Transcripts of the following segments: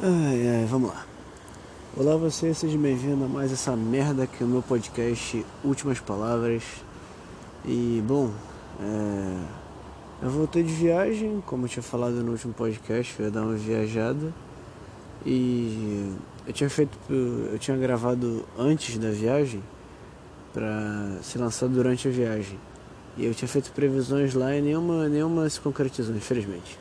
Ai, ai, vamos lá. Olá você, seja bem-vindo a mais essa merda que é o meu podcast Últimas Palavras. E bom, é... eu voltei de viagem, como eu tinha falado no último podcast, eu ia dar uma viajada. E eu tinha feito, eu tinha gravado antes da viagem para ser lançado durante a viagem. E eu tinha feito previsões lá e nenhuma, nenhuma se concretizou, infelizmente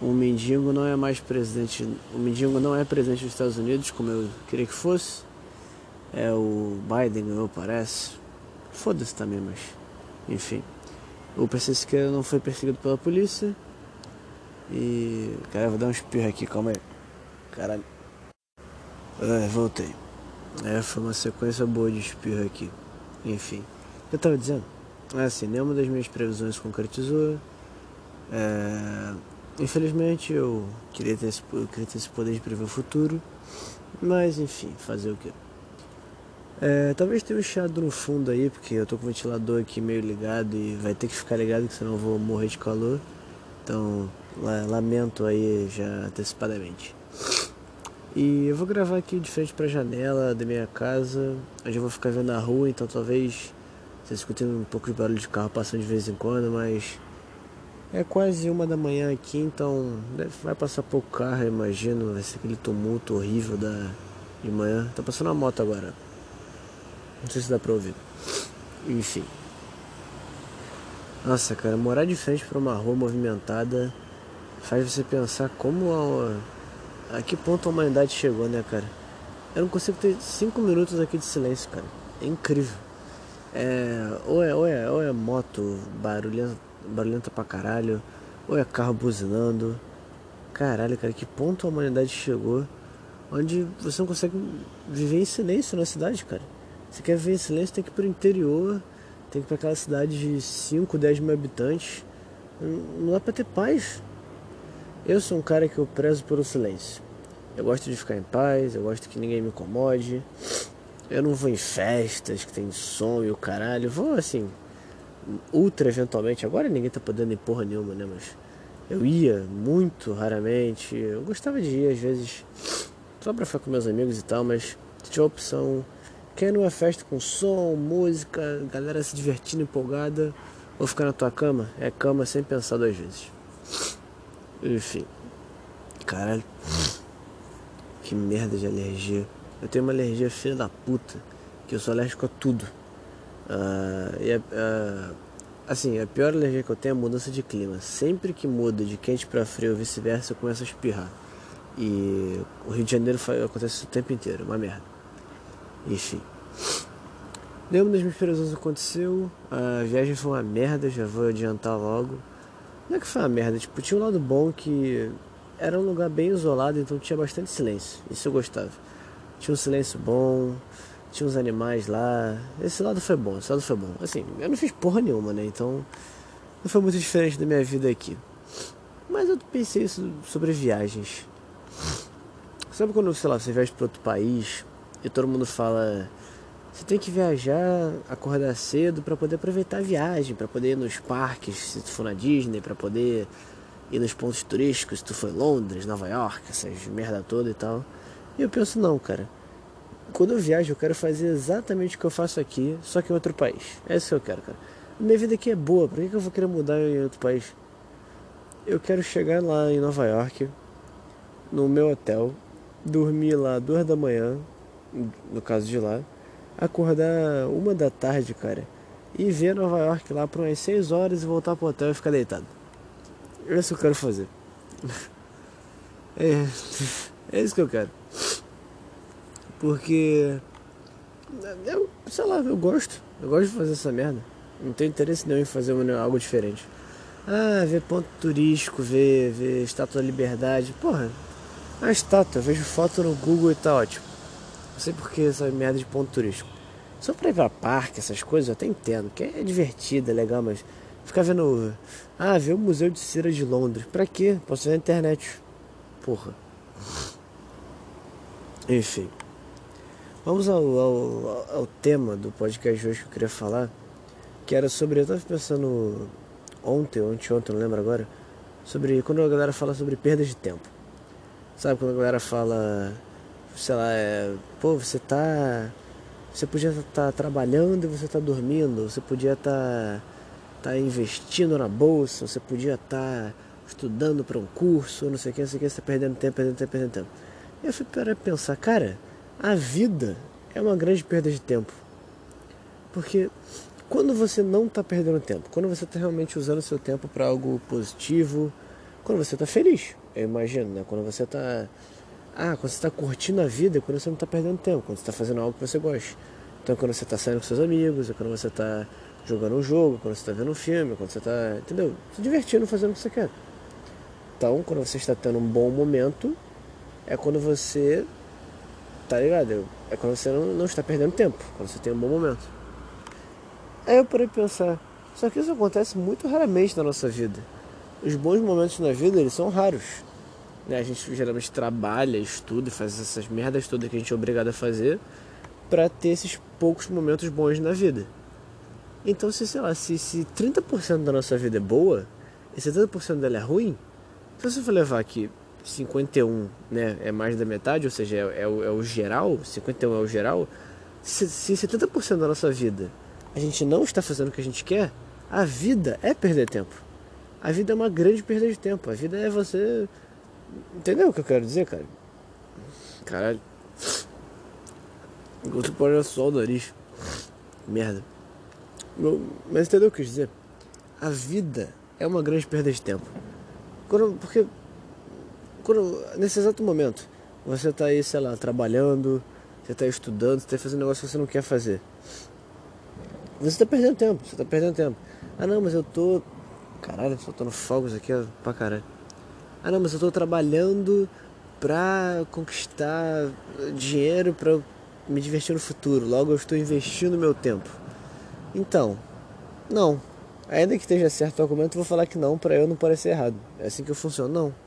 o mendigo não é mais presidente, o mendigo não é presidente dos Estados Unidos como eu queria que fosse. É o Biden, eu parece. Foda-se também, mas enfim. O PC Siqueira não foi perseguido pela polícia. E. Cara, eu vou dar um espirro aqui, calma aí. Caralho. É, voltei. É, foi uma sequência boa de espirro aqui. Enfim. Eu tava dizendo? É assim, nenhuma das minhas previsões concretizou. É, Infelizmente eu queria ter, esse, eu queria ter esse poder de prever o futuro, mas enfim, fazer o que? É, talvez tenha um chiado no fundo aí, porque eu tô com o ventilador aqui meio ligado e vai ter que ficar ligado, que senão eu vou morrer de calor. Então, lamento aí já antecipadamente. E eu vou gravar aqui de frente para a janela da minha casa, eu vou ficar vendo a rua, então talvez vocês escutem um pouco de barulho de carro passando de vez em quando, mas é quase uma da manhã aqui, então vai passar pouco carro, imagino. Vai ser aquele tumulto horrível da, de manhã. Tá passando uma moto agora. Não sei se dá pra ouvir. Enfim. Nossa, cara, morar de frente para uma rua movimentada faz você pensar como a, a que ponto a humanidade chegou, né, cara? Eu não consigo ter cinco minutos aqui de silêncio, cara. É incrível. É, ou, é, ou, é, ou é moto barulhenta barulhenta pra caralho, ou é carro buzinando. Caralho, cara, que ponto a humanidade chegou onde você não consegue viver em silêncio na cidade, cara. Você quer viver em silêncio, tem que ir pro interior, tem que ir pra aquela cidade de 5, 10 mil habitantes. Não dá pra ter paz. Eu sou um cara que eu prezo pelo silêncio. Eu gosto de ficar em paz, eu gosto que ninguém me incomode. Eu não vou em festas que tem som e o caralho. Vou assim, ultra eventualmente, agora ninguém tá podendo ir porra nenhuma, né? Mas eu ia muito raramente. Eu gostava de ir às vezes só pra ficar com meus amigos e tal, mas tinha a opção. Quer numa festa com som, música, galera se divertindo, empolgada, ou ficar na tua cama? É cama sem pensar duas vezes. Enfim. Caralho. Que merda de alergia. Eu tenho uma alergia filha da puta, que eu sou alérgico a tudo. Uh, e uh, assim, a pior alergia que eu tenho é a mudança de clima. Sempre que muda de quente para frio ou vice-versa, eu começo a espirrar. E o Rio de Janeiro acontece isso o tempo inteiro, uma merda. Enfim. Nenhuma das minhas previsões aconteceu. A viagem foi uma merda, já vou adiantar logo. Não é que foi uma merda, tipo, tinha um lado bom que era um lugar bem isolado, então tinha bastante silêncio. Isso eu gostava. Tinha um silêncio bom, tinha uns animais lá. Esse lado foi bom, esse lado foi bom. Assim, eu não fiz porra nenhuma, né? Então não foi muito diferente da minha vida aqui. Mas eu pensei sobre viagens. Sabe quando, sei lá, você viaja para outro país e todo mundo fala você tem que viajar, acordar cedo para poder aproveitar a viagem, para poder ir nos parques, se tu for na Disney, para poder ir nos pontos turísticos, se tu for em Londres, Nova York, essas merda toda e tal. E eu penso, não, cara quando eu viajo, eu quero fazer exatamente o que eu faço aqui, só que em outro país. É isso que eu quero, cara. Minha vida aqui é boa, por que eu vou querer mudar em outro país? Eu quero chegar lá em Nova York, no meu hotel, dormir lá duas da manhã, no caso de lá, acordar uma da tarde, cara, e ver Nova York lá por umas seis horas e voltar pro hotel e ficar deitado. É isso que eu quero fazer. É, é isso que eu quero. Porque. Eu, sei lá, eu gosto. Eu gosto de fazer essa merda. Não tenho interesse nenhum em fazer algo diferente. Ah, ver ponto turístico, ver, ver estátua da liberdade. Porra, a estátua, eu vejo foto no Google e tá ótimo. Não sei por que essa merda de ponto turístico. Só pra ir pra parque, essas coisas, eu até entendo, que é divertido, é legal, mas ficar vendo. Ah, ver o Museu de Cera de Londres. Pra quê? Posso ver na internet. Porra. Enfim. Vamos ao, ao, ao, tema do podcast de hoje que eu queria falar, que era sobre, eu estava pensando ontem, ontem, ontem, não lembro agora, sobre quando a galera fala sobre perda de tempo. Sabe quando a galera fala, sei lá, é, pô, você tá. Você podia estar tá trabalhando e você tá dormindo, você podia estar tá, tá investindo na bolsa, você podia estar tá estudando para um curso, não sei o que, não sei o que, você tá perdendo tempo, perdendo tempo, perdendo tempo. E eu fui para pensar, cara, a vida é uma grande perda de tempo. Porque quando você não está perdendo tempo, quando você está realmente usando seu tempo para algo positivo, quando você está feliz, eu imagino, né? Quando você está. Ah, quando você está curtindo a vida, é quando você não está perdendo tempo, quando você está fazendo algo que você gosta. Então, quando você está saindo com seus amigos, é quando você está jogando um jogo, quando você está vendo um filme, quando você está, entendeu? Se divertindo fazendo o que você quer. Então, quando você está tendo um bom momento, é quando você. Tá ligado? É quando você não, não está perdendo tempo, quando você tem um bom momento. Aí eu parei pensar, só que isso acontece muito raramente na nossa vida. Os bons momentos na vida, eles são raros. Né? A gente geralmente trabalha, estuda faz essas merdas todas que a gente é obrigado a fazer para ter esses poucos momentos bons na vida. Então, se, sei lá, se, se 30% da nossa vida é boa e 70% dela é ruim, se você for levar aqui 51 né, é mais da metade, ou seja, é, é, o, é o geral, 51 é o geral, se, se 70% da nossa vida a gente não está fazendo o que a gente quer, a vida é perder tempo. A vida é uma grande perda de tempo. A vida é você. Entendeu o que eu quero dizer, cara? Caralho. Outro pode só o nariz. Merda. Mas entendeu o que eu quis dizer? A vida é uma grande perda de tempo. Porque quando, nesse exato momento você está aí, sei lá, trabalhando, você está estudando, você está fazendo um negócio que você não quer fazer. Você está perdendo tempo, você está perdendo tempo. Ah não, mas eu tô. Caralho, soltando fogos aqui pra caralho. Ah não, mas eu tô trabalhando pra conquistar dinheiro pra me divertir no futuro. Logo eu estou investindo meu tempo. Então, não. Ainda que esteja certo o argumento, vou falar que não para eu não parecer errado. É assim que eu funciono, não.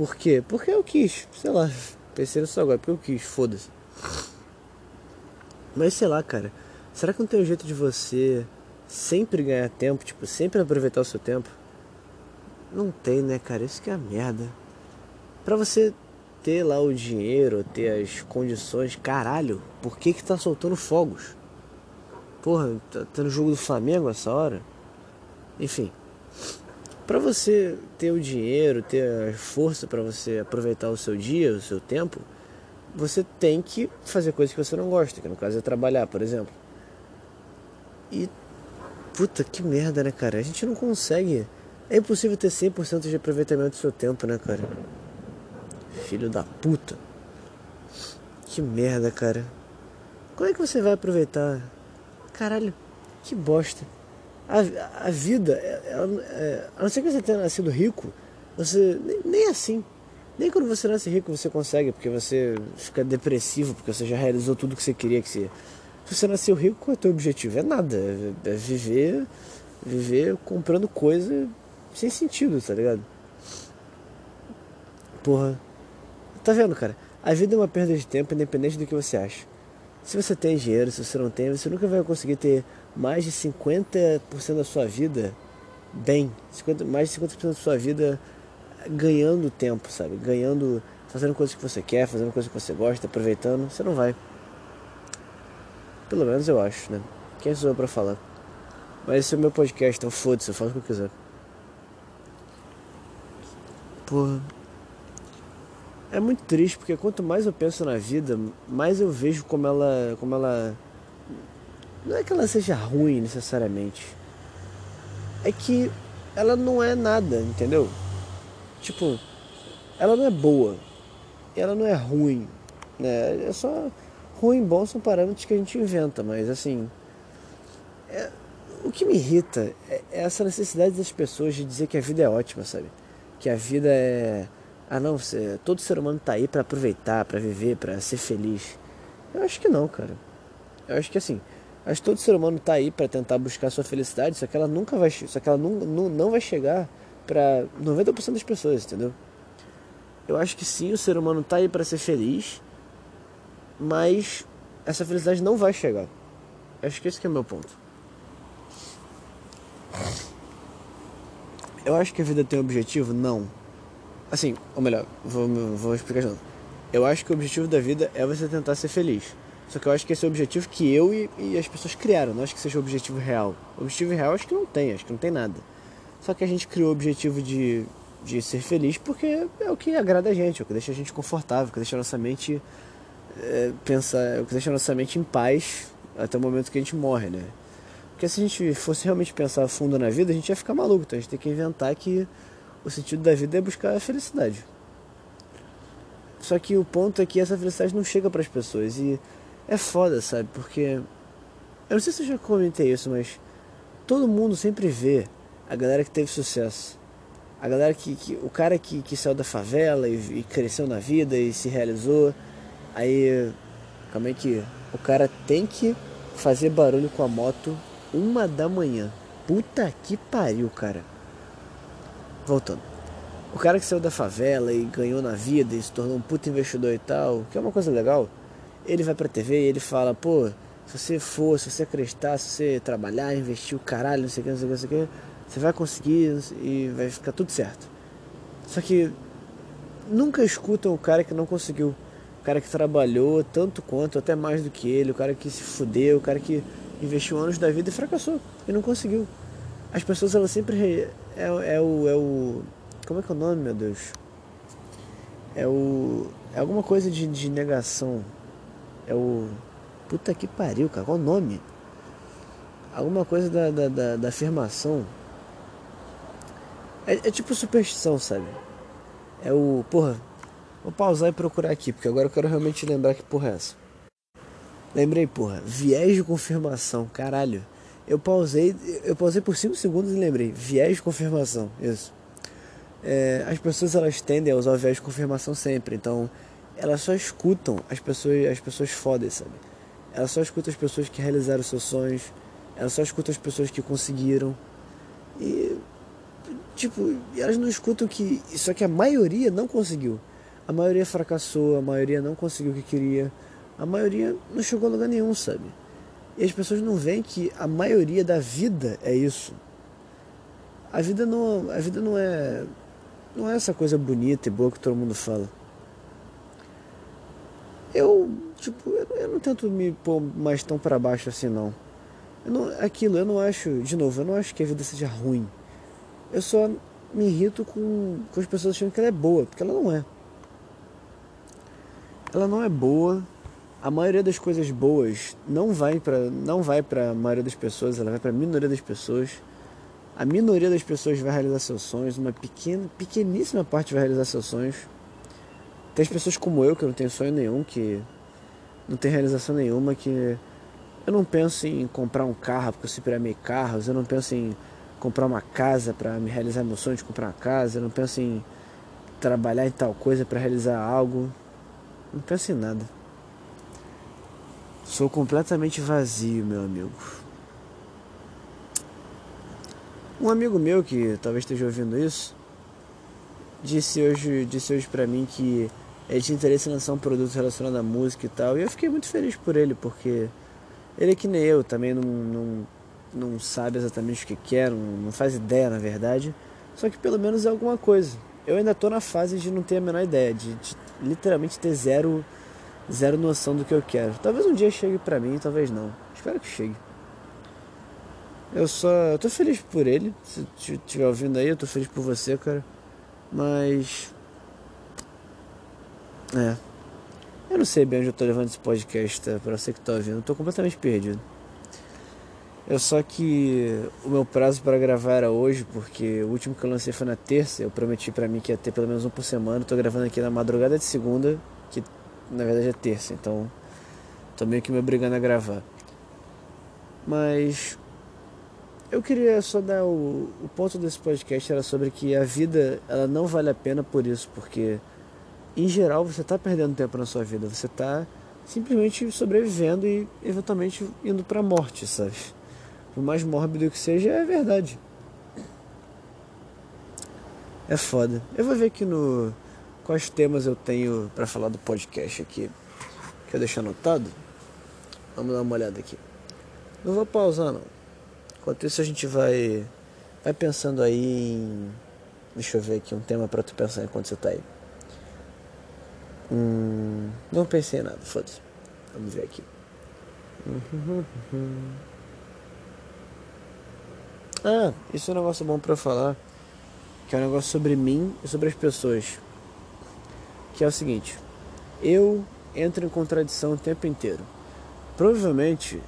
Por quê? Porque eu quis, sei lá, pensei nisso agora, porque eu quis, foda-se. Mas sei lá, cara. Será que não tem um jeito de você sempre ganhar tempo, tipo, sempre aproveitar o seu tempo? Não tem, né, cara? Isso que é a merda. Pra você ter lá o dinheiro, ter as condições, caralho, por que que tá soltando fogos? Porra, tá tendo jogo do Flamengo essa hora? Enfim, para você ter o dinheiro, ter a força para você aproveitar o seu dia, o seu tempo, você tem que fazer coisas que você não gosta, que no caso é trabalhar, por exemplo. E puta que merda, né, cara? A gente não consegue. É impossível ter 100% de aproveitamento do seu tempo, né, cara? Filho da puta. Que merda, cara. Como é que você vai aproveitar? Caralho, que bosta. A, a vida, é, é, é, a não ser que você tenha nascido rico, você. Nem, nem assim. Nem quando você nasce rico você consegue, porque você fica depressivo, porque você já realizou tudo que você queria que você se você nasceu rico, qual é o teu objetivo? É nada. É, é viver, viver comprando coisa sem sentido, tá ligado? Porra. Tá vendo, cara? A vida é uma perda de tempo, independente do que você acha. Se você tem dinheiro, se você não tem, você nunca vai conseguir ter mais de 50% da sua vida bem. 50, mais de 50% da sua vida ganhando tempo, sabe? Ganhando, fazendo coisas que você quer, fazendo coisas que você gosta, aproveitando. Você não vai. Pelo menos eu acho, né? Quem sou eu pra falar? Mas esse é o meu podcast, então foda-se, eu faço o que eu quiser. Porra. É muito triste, porque quanto mais eu penso na vida, mais eu vejo como ela. como ela. Não é que ela seja ruim necessariamente. É que ela não é nada, entendeu? Tipo, ela não é boa. Ela não é ruim. Né? É só Ruim e bom são parâmetros que a gente inventa, mas assim. É, o que me irrita é, é essa necessidade das pessoas de dizer que a vida é ótima, sabe? Que a vida é. Ah, não, você, todo ser humano tá aí para aproveitar, para viver, para ser feliz. Eu acho que não, cara. Eu acho que assim, acho que todo ser humano tá aí para tentar buscar sua felicidade, só que ela nunca vai, só que ela não, não, não vai chegar para 90% das pessoas, entendeu? Eu acho que sim, o ser humano tá aí para ser feliz, mas essa felicidade não vai chegar. Acho que esse que é o meu ponto. Eu acho que a vida tem um objetivo? Não. Assim, ou melhor, vou, vou explicar de novo. Eu acho que o objetivo da vida é você tentar ser feliz. Só que eu acho que esse é o objetivo que eu e, e as pessoas criaram. Não acho que seja o objetivo real. O objetivo real acho que não tem, acho que não tem nada. Só que a gente criou o objetivo de, de ser feliz porque é o que agrada a gente, é o que deixa a gente confortável, é o que deixa a nossa mente é, pensar, é o que deixa a nossa mente em paz até o momento que a gente morre, né? Porque se a gente fosse realmente pensar fundo na vida, a gente ia ficar maluco. Então a gente tem que inventar que o sentido da vida é buscar a felicidade. Só que o ponto é que essa felicidade não chega para as pessoas e é foda, sabe? Porque eu não sei se eu já comentei isso, mas todo mundo sempre vê a galera que teve sucesso. A galera que, que o cara que, que saiu da favela e, e cresceu na vida e se realizou. Aí, calma aí que o cara tem que fazer barulho com a moto uma da manhã. Puta que pariu, cara. Voltando. O cara que saiu da favela e ganhou na vida e se tornou um puta investidor e tal, que é uma coisa legal, ele vai pra TV e ele fala, pô, se você for, se você acreditar, se você trabalhar, investir o caralho, não sei o que, não sei o que, não sei o que, você vai conseguir e vai ficar tudo certo. Só que nunca escutam o cara que não conseguiu. O cara que trabalhou tanto quanto, até mais do que ele, o cara que se fudeu, o cara que investiu anos da vida e fracassou e não conseguiu. As pessoas, elas sempre. É, é, o, é o. Como é que é o nome, meu Deus? É o. É alguma coisa de, de negação. É o. Puta que pariu, cara. Qual o nome? Alguma coisa da, da, da, da afirmação. É, é tipo superstição, sabe? É o. Porra. Vou pausar e procurar aqui, porque agora eu quero realmente lembrar que porra é essa. Lembrei, porra, viés de confirmação, caralho. Eu pausei, eu pausei por 5 segundos e lembrei, viés de confirmação, isso. É, as pessoas elas tendem a usar o viés de confirmação sempre, então elas só escutam as pessoas, as pessoas fodas, sabe? Elas só escutam as pessoas que realizaram seus sonhos, elas só escutam as pessoas que conseguiram. E tipo, elas não escutam que só que a maioria não conseguiu. A maioria fracassou, a maioria não conseguiu o que queria a maioria não chegou a lugar nenhum, sabe? E as pessoas não veem que a maioria da vida é isso. A vida não, a vida não é não é essa coisa bonita e boa que todo mundo fala. Eu, tipo, eu, não tento me pôr mais tão para baixo assim não. Eu não. Aquilo, eu não acho, de novo, eu não acho que a vida seja ruim. Eu só me irrito com, com as pessoas achando que ela é boa, porque ela não é. Ela não é boa, a maioria das coisas boas não vai para não vai para a maioria das pessoas, ela vai para a minoria das pessoas. A minoria das pessoas vai realizar seus sonhos, uma pequena, pequeníssima parte vai realizar seus sonhos. Tem as pessoas como eu que não tenho sonho nenhum, que não tem realização nenhuma, que eu não penso em comprar um carro porque eu sempre amei carros, eu não penso em comprar uma casa para me realizar meu sonho de comprar uma casa, eu não penso em trabalhar em tal coisa para realizar algo. Não penso em nada. Sou completamente vazio, meu amigo. Um amigo meu que talvez esteja ouvindo isso disse hoje, disse hoje para mim que ele tinha interesse em lançar um produto relacionado à música e tal. E eu fiquei muito feliz por ele, porque ele é que nem eu, também não, não, não sabe exatamente o que quer, não, não faz ideia na verdade. Só que pelo menos é alguma coisa. Eu ainda tô na fase de não ter a menor ideia, de, de literalmente ter zero zero noção do que eu quero. Talvez um dia chegue pra mim, talvez não. Espero que chegue. Eu só. Eu tô feliz por ele. Se estiver ouvindo aí, eu tô feliz por você, cara. Mas. É. Eu não sei bem onde eu tô levando esse podcast, tá? Pra você que tá ouvindo. Eu tô completamente perdido. Eu só que o meu prazo para gravar era hoje, porque o último que eu lancei foi na terça. Eu prometi para mim que ia ter pelo menos um por semana. Eu tô gravando aqui na madrugada de segunda, que na verdade é terça, então tô meio que me obrigando a gravar. Mas eu queria só dar o, o ponto desse podcast era sobre que a vida ela não vale a pena por isso, porque em geral você está perdendo tempo na sua vida, você está simplesmente sobrevivendo e eventualmente indo para a morte, sabe? Por mais mórbido que seja, é verdade. É foda. Eu vou ver aqui no quais temas eu tenho para falar do podcast aqui. Quer deixar anotado? Vamos dar uma olhada aqui. Não vou pausar não. Enquanto isso a gente vai vai pensando aí em Deixa eu ver aqui um tema pra tu pensar enquanto você tá aí. Hum, não pensei em nada, foda-se. Vamos ver aqui. Ah, isso é um negócio bom eu falar. Que é um negócio sobre mim e sobre as pessoas. Que é o seguinte. Eu entro em contradição o tempo inteiro. Provavelmente,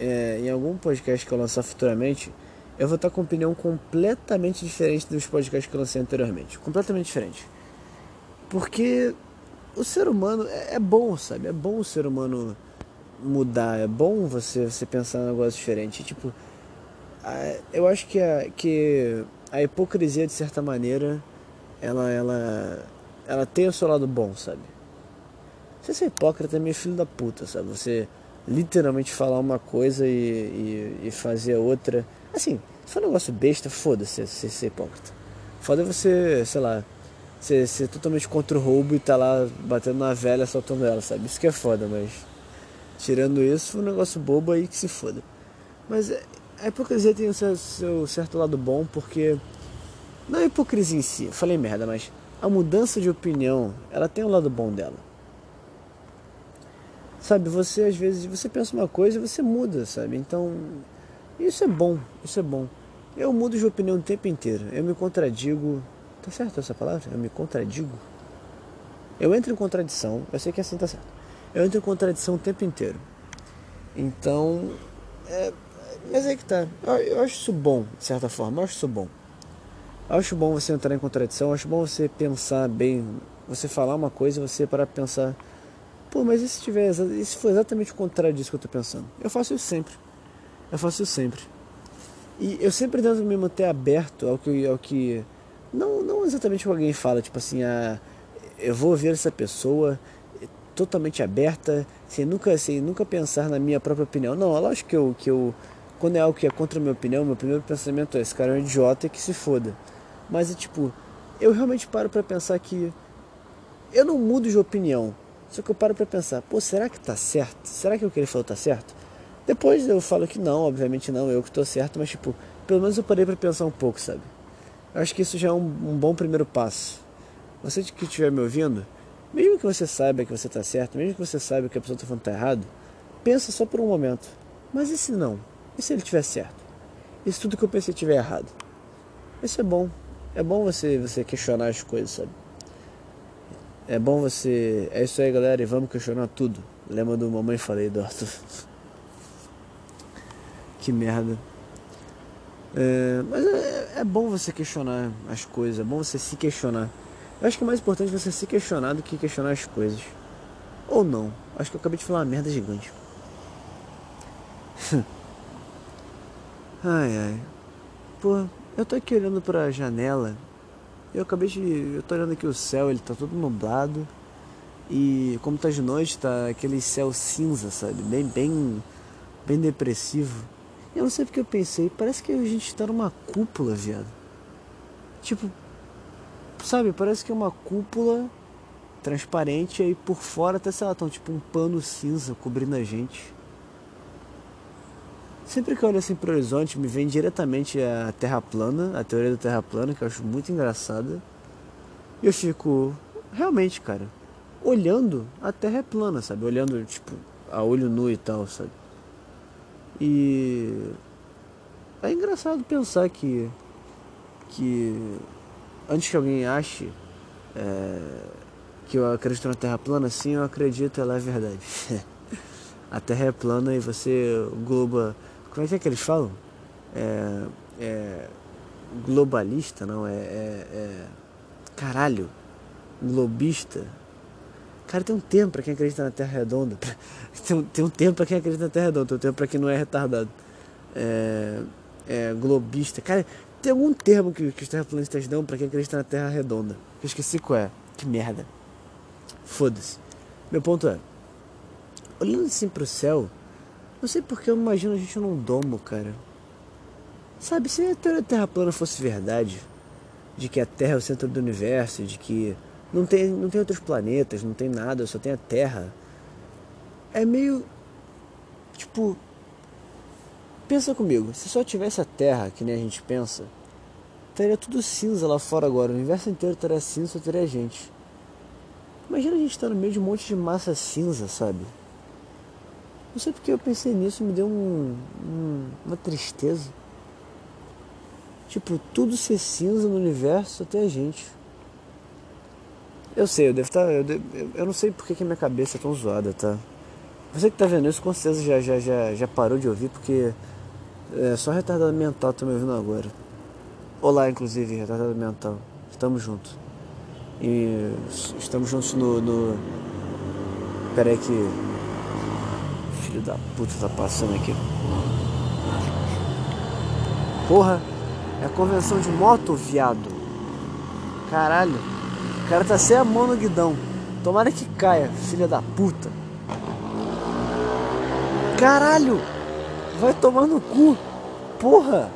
é, em algum podcast que eu lançar futuramente, eu vou estar com opinião completamente diferente dos podcasts que eu lancei anteriormente. Completamente diferente. Porque o ser humano é, é bom, sabe? É bom o ser humano mudar, é bom você, você pensar em um negócio diferente. Tipo, eu acho que a, que a hipocrisia, de certa maneira, ela, ela, ela tem o seu lado bom, sabe? Você ser hipócrita é meio filho da puta, sabe? Você literalmente falar uma coisa e, e, e fazer outra. Assim, se for um negócio besta, foda-se você ser hipócrita. Foda você, sei lá, ser, ser totalmente contra o roubo e tá lá batendo na velha, soltando ela, sabe? Isso que é foda, mas. Tirando isso, foi um negócio bobo aí que se foda. Mas é, a hipocrisia tem o seu, seu certo lado bom, porque. Não é hipocrisia em si, falei merda, mas a mudança de opinião, ela tem um lado bom dela. Sabe, você às vezes você pensa uma coisa e você muda, sabe? Então, isso é bom, isso é bom. Eu mudo de opinião o tempo inteiro. Eu me contradigo. Tá certo essa palavra? Eu me contradigo. Eu entro em contradição. Eu sei que assim tá certo. Eu entro em contradição o tempo inteiro. Então, é, mas é que tá. Eu, eu, acho isso bom, de certa forma. Eu acho isso bom. Eu acho bom você entrar em contradição. Eu acho bom você pensar bem. Você falar uma coisa e você parar pensar. Pô, mas e se, tiver, se for exatamente o contrário disso que eu tô pensando? Eu faço isso sempre. Eu faço isso sempre. E eu sempre tento me manter aberto ao que. Ao que não, não exatamente o que alguém fala, tipo assim, ah, eu vou ver essa pessoa totalmente aberta, sem nunca, sem nunca pensar na minha própria opinião. Não, é lógico que eu, que eu quando é algo que é contra a minha opinião, meu primeiro pensamento é: esse cara é um idiota que se foda. Mas é tipo, eu realmente paro para pensar que eu não mudo de opinião. Só que eu paro para pensar: pô, será que tá certo? Será que o que ele falou tá certo? Depois eu falo que não, obviamente não, eu que estou certo, mas tipo, pelo menos eu parei para pensar um pouco, sabe? Eu acho que isso já é um, um bom primeiro passo. Você que estiver me ouvindo, mesmo que você saiba que você está certo, mesmo que você saiba que a pessoa está falando tá errado, pensa só por um momento. Mas e se não? E se ele estiver certo? E se tudo que eu pensei estiver errado? Isso é bom. É bom você, você questionar as coisas, sabe? É bom você. É isso aí, galera, e vamos questionar tudo. Lembra do Mamãe Falei do Arthur? que merda. É, mas é, é, bom você questionar as coisas, é bom você se questionar. Eu acho que é mais importante você se questionar do que questionar as coisas. Ou não. Acho que eu acabei de falar uma merda gigante. ai ai. Pô, eu tô aqui olhando pra janela. Eu acabei de. Eu tô olhando aqui o céu, ele tá todo nublado. E como tá de noite, tá aquele céu cinza, sabe? Bem, bem. Bem depressivo. Eu não sei porque eu pensei, parece que a gente tá numa cúpula, viado. Tipo, sabe, parece que é uma cúpula transparente aí por fora até, sei lá, tão tipo um pano cinza cobrindo a gente. Sempre que eu olho assim pro horizonte, me vem diretamente a Terra plana, a teoria da Terra plana, que eu acho muito engraçada. E eu fico, realmente, cara, olhando, a Terra é plana, sabe? Olhando, tipo, a olho nu e tal, sabe? E é engraçado pensar que que antes que alguém ache é, que eu acredito na Terra plana, sim, eu acredito, ela é verdade. a Terra é plana e você globa. Como é que, é que eles falam? É, é globalista, não? É, é, é, Caralho! Globista. Cara, tem um tempo pra quem acredita na Terra redonda. tem, um, tem um tempo pra quem acredita na Terra redonda, tem um tempo pra quem não é retardado. É, é globista. Cara, tem algum termo que, que os terraplanistas dão pra quem acredita na Terra redonda. Eu esqueci qual é. Que merda. Foda-se. Meu ponto é, olhando assim pro céu, não sei porque eu imagino a gente num domo, cara. Sabe, se a teoria Terra plana fosse verdade, de que a Terra é o centro do universo, de que não tem, não tem outros planetas, não tem nada, só tem a Terra. É meio. Tipo. Pensa comigo, se só tivesse a Terra, que nem a gente pensa, estaria tudo cinza lá fora agora. O universo inteiro estaria cinza, só teria gente. Imagina a gente estar no meio de um monte de massa cinza, sabe? Não sei porque eu pensei nisso, me deu um, um, uma tristeza. Tipo, tudo ser cinza no universo até a gente. Eu sei, eu devo estar. Tá, eu, eu não sei porque que minha cabeça é tão zoada, tá? Você que tá vendo isso com certeza já, já, já, já parou de ouvir, porque é só retardado mental tá me ouvindo agora. Olá, inclusive, retardado mental. Estamos juntos. E estamos juntos no. no... Pera aí que. Filho da puta tá passando aqui. Porra! É a convenção de moto, viado. Caralho. O cara tá sem a mão no guidão. Tomara que caia, filha da puta. Caralho! Vai tomar no cu. Porra!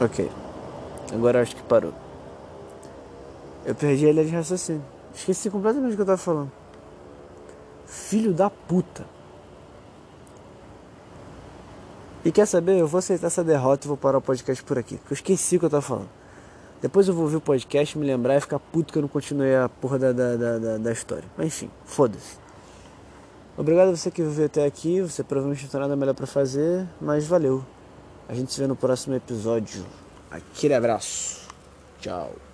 Ok. Agora acho que parou. Eu perdi a linha de raciocínio. Esqueci completamente o que eu tava falando. Filho da puta. E quer saber? Eu vou aceitar essa derrota e vou parar o podcast por aqui. Porque eu esqueci o que eu tava falando. Depois eu vou ouvir o podcast, me lembrar e ficar puto que eu não continuei a porra da, da, da, da história. Mas enfim, foda-se. Obrigado a você que viveu até aqui. Você provavelmente não tem nada melhor para fazer, mas valeu. A gente se vê no próximo episódio. Aquele abraço. Tchau.